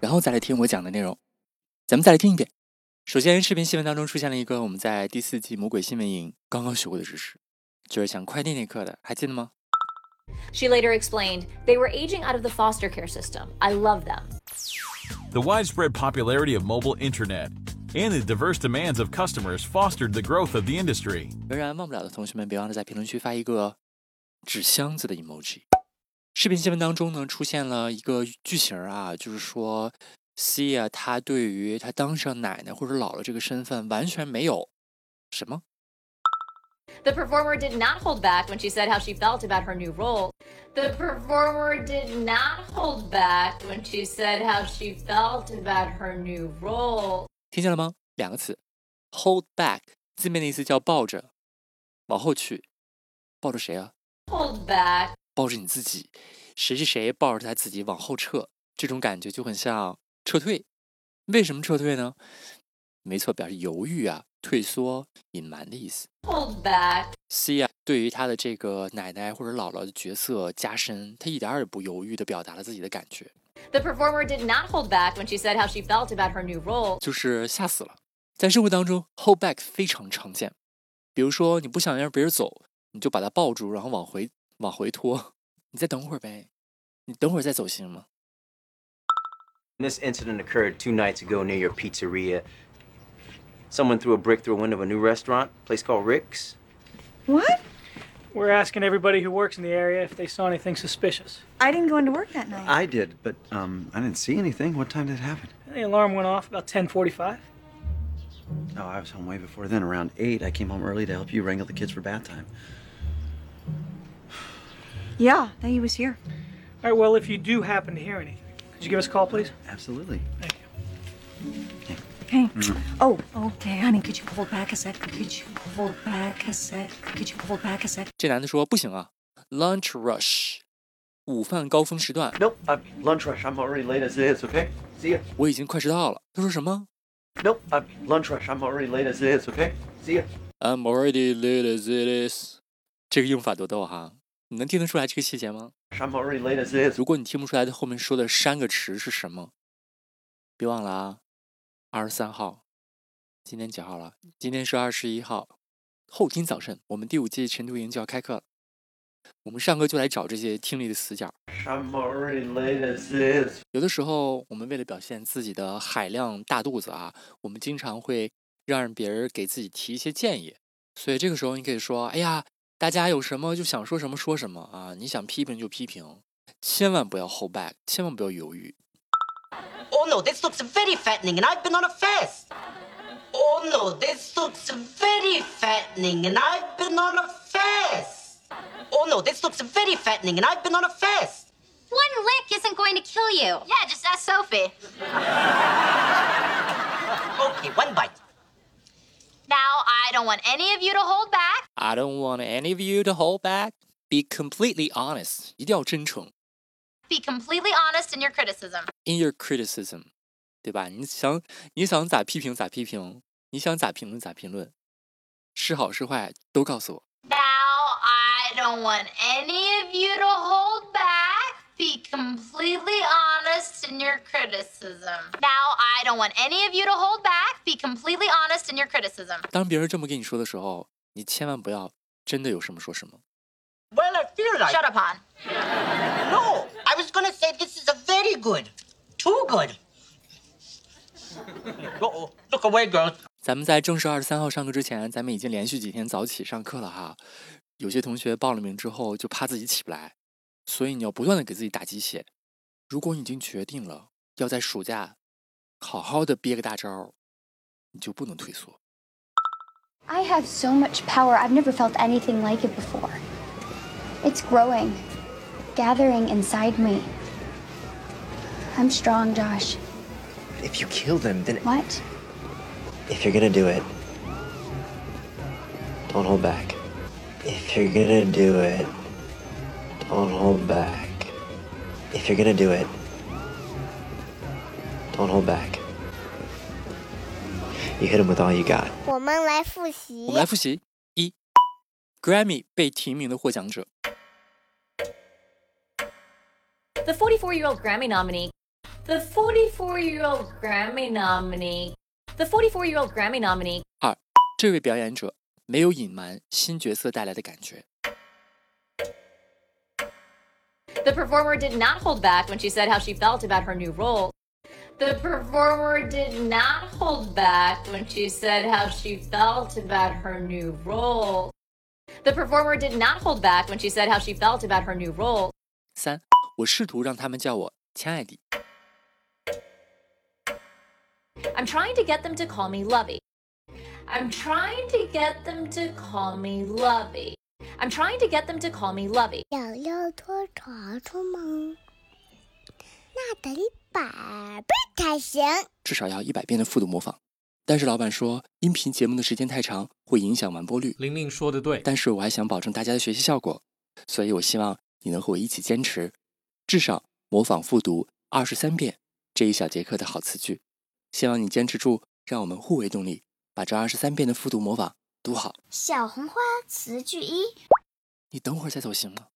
然后再来听我讲的内容，咱们再来听一遍。首先，视频新闻当中出现了一个我们在第四季《魔鬼新闻营》刚刚学过的知识，就是抢快递那课的，还记得吗？She later explained they were aging out of the foster care system. I love them. The widespread popularity of mobile internet and the diverse demands of customers fostered the growth of the industry. 仍然忘不了的同学们，别忘了在评论区发一个纸箱子的 emoji。视频新闻当中呢，出现了一个剧情啊，就是说，Cia 她对于她当上奶奶或者姥姥这个身份完全没有什么。The performer did not hold back when she said how she felt about her new role. The performer did not hold back when she said how she felt about her new role. 听见了吗？两个词，hold back 字面的意思叫抱着，往后去，抱着谁啊？Hold back 抱着你自己，谁是谁抱着他自己往后撤，这种感觉就很像撤退。为什么撤退呢？没错，表示犹豫啊、退缩、隐瞒的意思。Hold back。C 啊，对于他的这个奶奶或者姥姥的角色加深，他一点也不犹豫的表达了自己的感觉。The performer did not hold back when she said how she felt about her new role。就是吓死了。在生活当中，hold back 非常常见。比如说，你不想让别人走，你就把他抱住，然后往回。往回拖，你再等会儿呗，你等会儿再走行吗？This incident occurred two nights ago near your pizzeria. Someone threw a brick through a window of a new restaurant, place called Rick's. What? We're asking everybody who works in the area if they saw anything suspicious. I didn't go into work that night. I did, but um, I didn't see anything. What time did it happen? The alarm went off about 10:45. Oh, I was home way before then, around eight. I came home early to help you wrangle the kids for bath time. Yeah, that he was here. All right, well, if you do happen to hear anything, could you give us a call, please? Absolutely. Thank you. Okay. Mm. Oh, okay, honey, could you hold back a sec? Could you hold back a sec? Could you hold back a sec? 这男的说不行啊，lunch rush，午饭高峰时段。Nope, I'm lunch rush. I'm already late as it is. Okay, see ya. 我已经快迟到了。他说什么？Nope, I'm lunch rush. I'm already late as it is. Okay, see ya. I'm already late as it is。这个用法多逗哈。 你能听得出来这个细节吗？如果你听不出来，它后面说的三个词是什么？别忘了啊，二十三号，今天几号了？今天是二十一号，后天早晨我们第五季晨读营就要开课了。我们上课就来找这些听力的死角。有的时候，我们为了表现自己的海量大肚子啊，我们经常会让别人给自己提一些建议。所以这个时候，你可以说：“哎呀。”大家有什么就想说什么说什么啊！你想批评就批评，千万不要 hold back，千万不要犹豫。Oh no, this looks very fattening, and I've been on a fast. Oh no, this looks very fattening, and I've been on a fast. Oh no, this looks very fattening, and I've been on a fast. One lick isn't going to kill you. Yeah, just ask Sophie. okay, one bite. Now, I don't want any of you to hold back. I don't want any of you to hold back. Be completely honest. 一定要真诚。Be completely honest in your criticism. In your criticism，对吧？你想你想咋批评咋批评，你想咋评论咋评论，是好是坏都告诉我。Now I don't want any of you to hold back. Be completely honest in your criticism. Now I don't want any of you to hold back. Be completely honest in your criticism. 当别人这么跟你说的时候，你千万不要真的有什么说什么。Well, I feel like. Shut up, Han. No, I was gonna say this is a very good, too good. Uh-oh, look away, girls. 咱们在正式二十三号上课之前，咱们已经连续几天早起上课了哈。有些同学报了名之后就怕自己起不来， 所以你要不断的给自己打鸡血。如果你已经决定了要在暑假好好的憋个大招，你就不能退缩。I have so much power. I've never felt anything like it before. It's growing, gathering inside me. I'm strong, Josh. If you kill them, then What? if you're gonna do it, don't hold back. If you're gonna do it, don't hold back. If you're gonna do it, don't hold back. You hit him with all you got. 我们来复习。我们来复习：一，Grammy 被提名的获奖者； The 44 year old Grammy nominee. The 44 year old Grammy nominee. The 44 year old Grammy nominee. 二，这位表演者没有隐瞒新角色带来的感觉； The performer did not hold back when she said how she felt about her new role. The performer did not hold back when she said how she felt about her new role. The performer did not hold back when she said how she felt about her new role. 三，我试图让他们叫我亲爱的； I'm trying to get them to call me Lovey. I'm trying to get them to call me Lovey. I'm trying to get them to call me Lovey. 想要拖床床吗？那得一百倍才行。至少要一百遍的复读模仿。但是老板说，音频节目的时间太长，会影响完播率。玲玲说的对，但是我还想保证大家的学习效果，所以我希望你能和我一起坚持，至少模仿复读二十三遍这一小节课的好词句。希望你坚持住，让我们互为动力，把这二十三遍的复读模仿读好。小红花词句一，你等会儿再走行吗？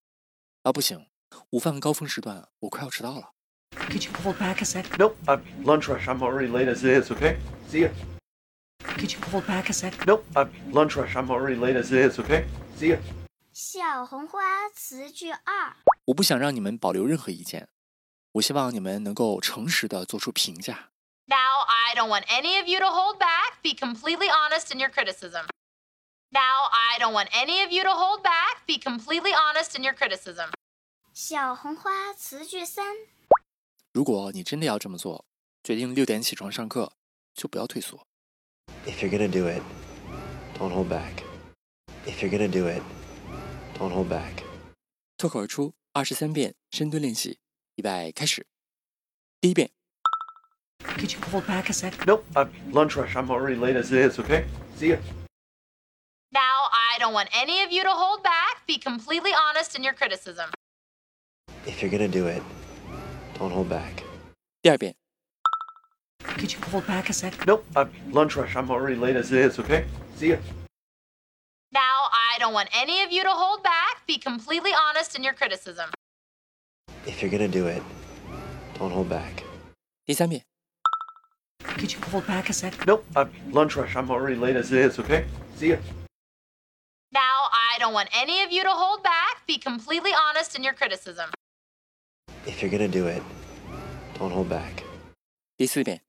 啊，不行，午饭高峰时段我快要迟到了。Could you hold back a sec? Nope, I'm lunch rush. I'm already late as it is, okay? See ya. Could you hold back a sec? Nope, I'm lunch rush. I'm already late as it is, okay? See ya. 小红花词句二，我不想让你们保留任何意见，我希望你们能够诚实的做出评价。Now, I don't want any of you to hold back. Be completely honest in your criticism. Now, I don't want any of you to hold back. Be completely honest in your criticism. 小红花词句三，如果你真的要这么做，决定六点起床上课，就不要退缩。If you're gonna do it, don't hold back. If you're gonna do it, don't hold back. 脱口而出二十三遍深蹲练习，预备开始。第一遍，Could you hold back a sec? Nope, I'm lunch rush. I'm already late as it is, okay? See ya. Now, I don't want any of you to hold back. Be completely honest in your criticism. If you're gonna do it, don't hold back. 第二遍， Could you hold back a sec? Nope, I'm lunch rush. I'm already late as it is, okay? See ya. Now, I don't want any of you to hold back. Be completely honest in your criticism. If you're gonna do it, don't hold back. 第三遍， Could you hold back a sec? Nope, I'm lunch rush. I'm already late as it is, okay? See ya. Now, I don't want any of you to hold back. Be completely honest in your criticism. If you're gonna do it, don't hold back. 第四遍，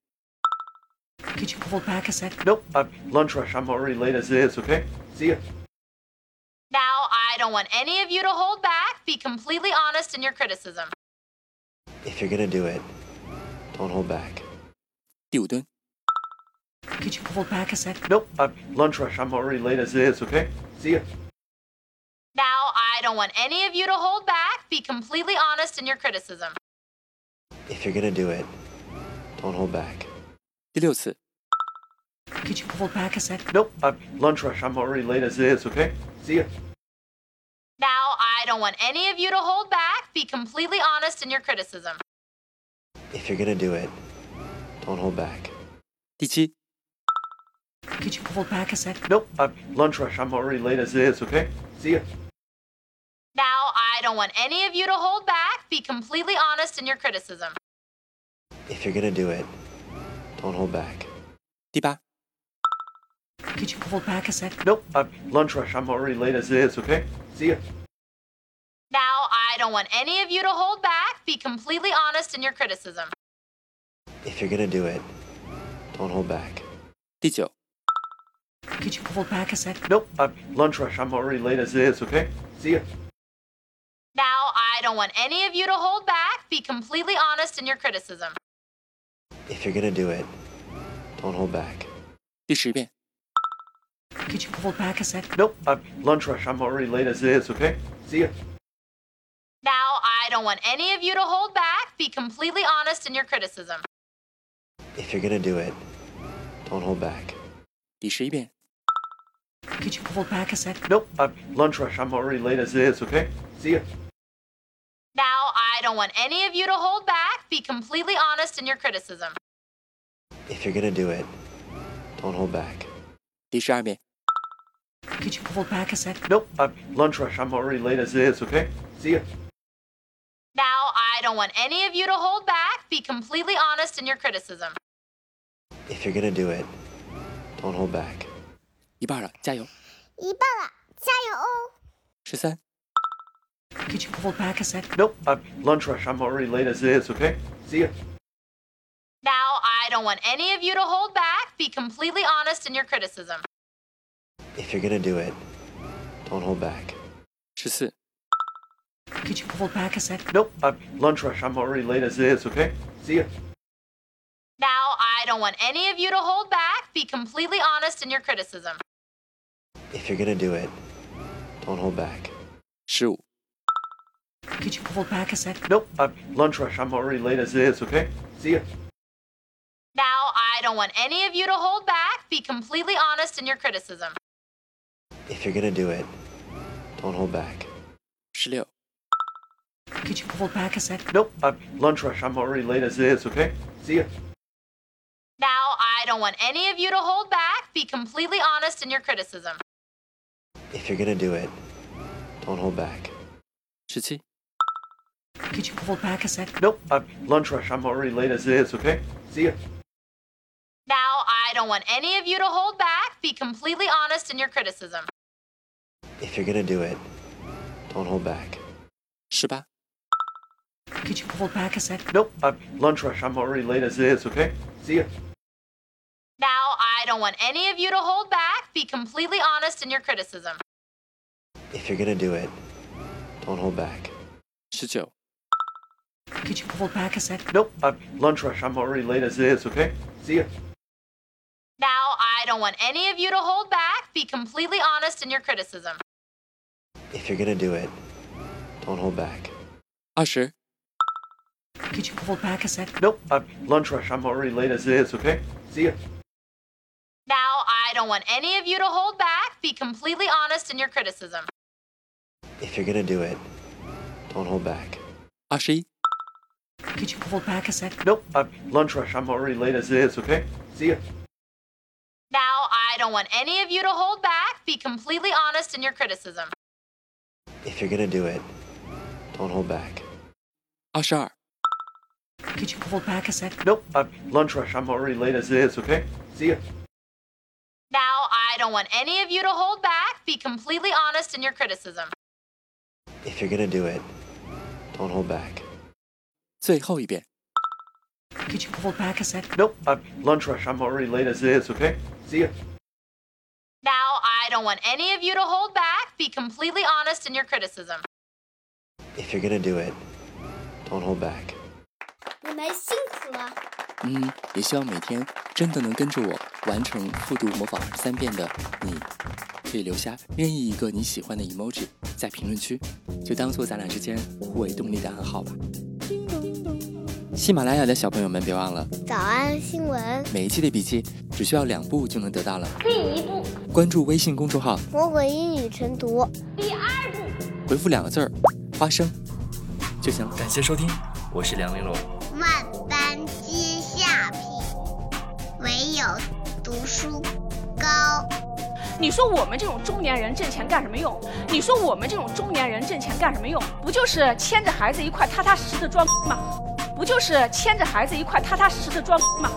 Could you hold back a sec? Nope, I'm lunch rush. I'm already late as it is, okay? See ya. Now, I don't want any of you to hold back. Be completely honest in your criticism. If you're gonna do it, don't hold back. 第五蹲， Could you hold back a sec? Nope, I'm lunch rush. I'm already late as it is, okay? See ya. Now, I don't want any of you to hold back. Be completely honest in your criticism. If you're gonna do it, don't hold back. 第六次， Could you hold back a sec? Nope, I'm lunch rush. I'm already late as it is, okay? See ya. Now, I don't want any of you to hold back. Be completely honest in your criticism. If you're gonna do it, don't hold back. 第七， Could you hold back a sec? Nope, I'm lunch rush. I'm already late as it is, okay? See ya. Now, I don't want any of you to hold back. Be completely honest in your criticism. If you're gonna do it, don't hold back. 第八， Could you hold back a sec? Nope, I'm lunch rush. I'm already late as it is, okay? See ya. Now, I don't want any of you to hold back. Be completely honest in your criticism. If you're gonna do it, don't hold back. 第九， Could you hold back a sec? Nope, I'm lunch rush. I'm already late as it is, okay? See ya. Now, I don't want any of you to hold back. Be completely honest in your criticism. If you're gonna do it, don't hold back. 第十遍， Could you hold back a sec? Nope, I'm lunch rush. I'm already late as it is, okay? See ya. Now, I don't want any of you to hold back. Be completely honest in your criticism. If you're gonna do it, don't hold back. 第十一遍。 Could you hold back a sec? Nope, I'm lunch rush. I'm already late as it is. Okay, see ya. Now, I don't want any of you to hold back. Be completely honest in your criticism. If you're gonna do it, don't hold back. 第十二遍。 Could you hold back a sec? Nope, I'm lunch rush. I'm already late as it is. Okay, see ya. Now, I don't want any of you to hold back. Be completely honest in your criticism. If you're gonna do it, don't hold back. 一半了，加油！一半了，加油哦！十三。 Could you hold back a sec? Nope, I'm lunch rush. I'm already late as it is. Okay, see ya. Now, I don't want any of you to hold back. Be completely honest in your criticism. If you're gonna do it, don't hold back. 十四。 Could you hold back a sec? Nope, I'm lunch rush. I'm already late as it is. Okay, see ya. Now, I don't want any of you to hold back. Be completely honest in your criticism. If you're gonna do it, don't hold back. Shoot. Could you hold back a sec? Nope, I'm lunch rush. I'm already late as it is, okay? See ya. Now, I don't want any of you to hold back. Be completely honest in your criticism. If you're gonna do it, don't hold back. 16. Could you hold back a sec? Nope, I'm lunch rush. I'm already late as it is, okay? See ya. Now, I don't want any of you to hold back. Be completely honest in your criticism. If you're gonna do it, don't hold back. Shitsi? Could you hold back a sec? Nope, I'm lunch rush. I'm already late as it is, okay? See ya. Now, I don't want any of you to hold back. Be completely honest in your criticism. If you're gonna do it, don't hold back. Shiba? Could you hold back a sec? Nope, I'm lunch rush. I'm already late as it is, okay? See ya. Now, I don't want any of you to hold back. Be completely honest in your criticism if you're gonna do it, don't hold back. could you hold back a sec? Nope, I'm lunch rush. I'm already late as it is, okay? See ya. Now, I don't want any of you to hold back. Be completely honest in your criticism. If you're gonna do it, don't hold back. 20. Could you hold back a sec? Nope, I'm lunch rush. I'm already late as it is, okay? See ya. Now, I don't want any of you to hold back. Be completely honest in your criticism. If you're gonna do it, don't hold back. Ashi? Could you hold back a sec? Nope, I'm lunch rush. I'm already late as it is, okay? See ya. Now, I don't want any of you to hold back. Be completely honest in your criticism. If you're gonna do it, don't hold back. Ashar. Could you hold back a sec? Nope, I'm lunch rush. I'm already late as it is, okay? See ya. Now, I don't want any of you to hold back. Be completely honest in your criticism. If you're gonna do it, don't hold back. 最后一遍。 Could you hold back a sec? Nope, I'm lunch rush. I'm already late as it is. Okay, see ya. Now, I don't want any of you to hold back. Be completely honest in your criticism. If you're gonna do it, don't hold back. 你们辛苦了。嗯，也希望每天 真的能跟着我完成复读模仿二十三遍的你，可以留下任意一个你喜欢的 emoji 在评论区，就当做咱俩之间互为动力的暗号吧。喜马拉雅的小朋友们，别忘了早安新闻，每一期的笔记只需要两步就能得到了。第一步，关注微信公众号，魔鬼英语晨读。第二步，回复两个字儿“花生”就行了。感谢收听，我是梁玲珑。有读书高。你说我们这种中年人挣钱干什么用？你说我们这种中年人挣钱干什么用？不就是牵着孩子一块踏踏实实的装吗？不就是牵着孩子一块踏踏实实的装吗？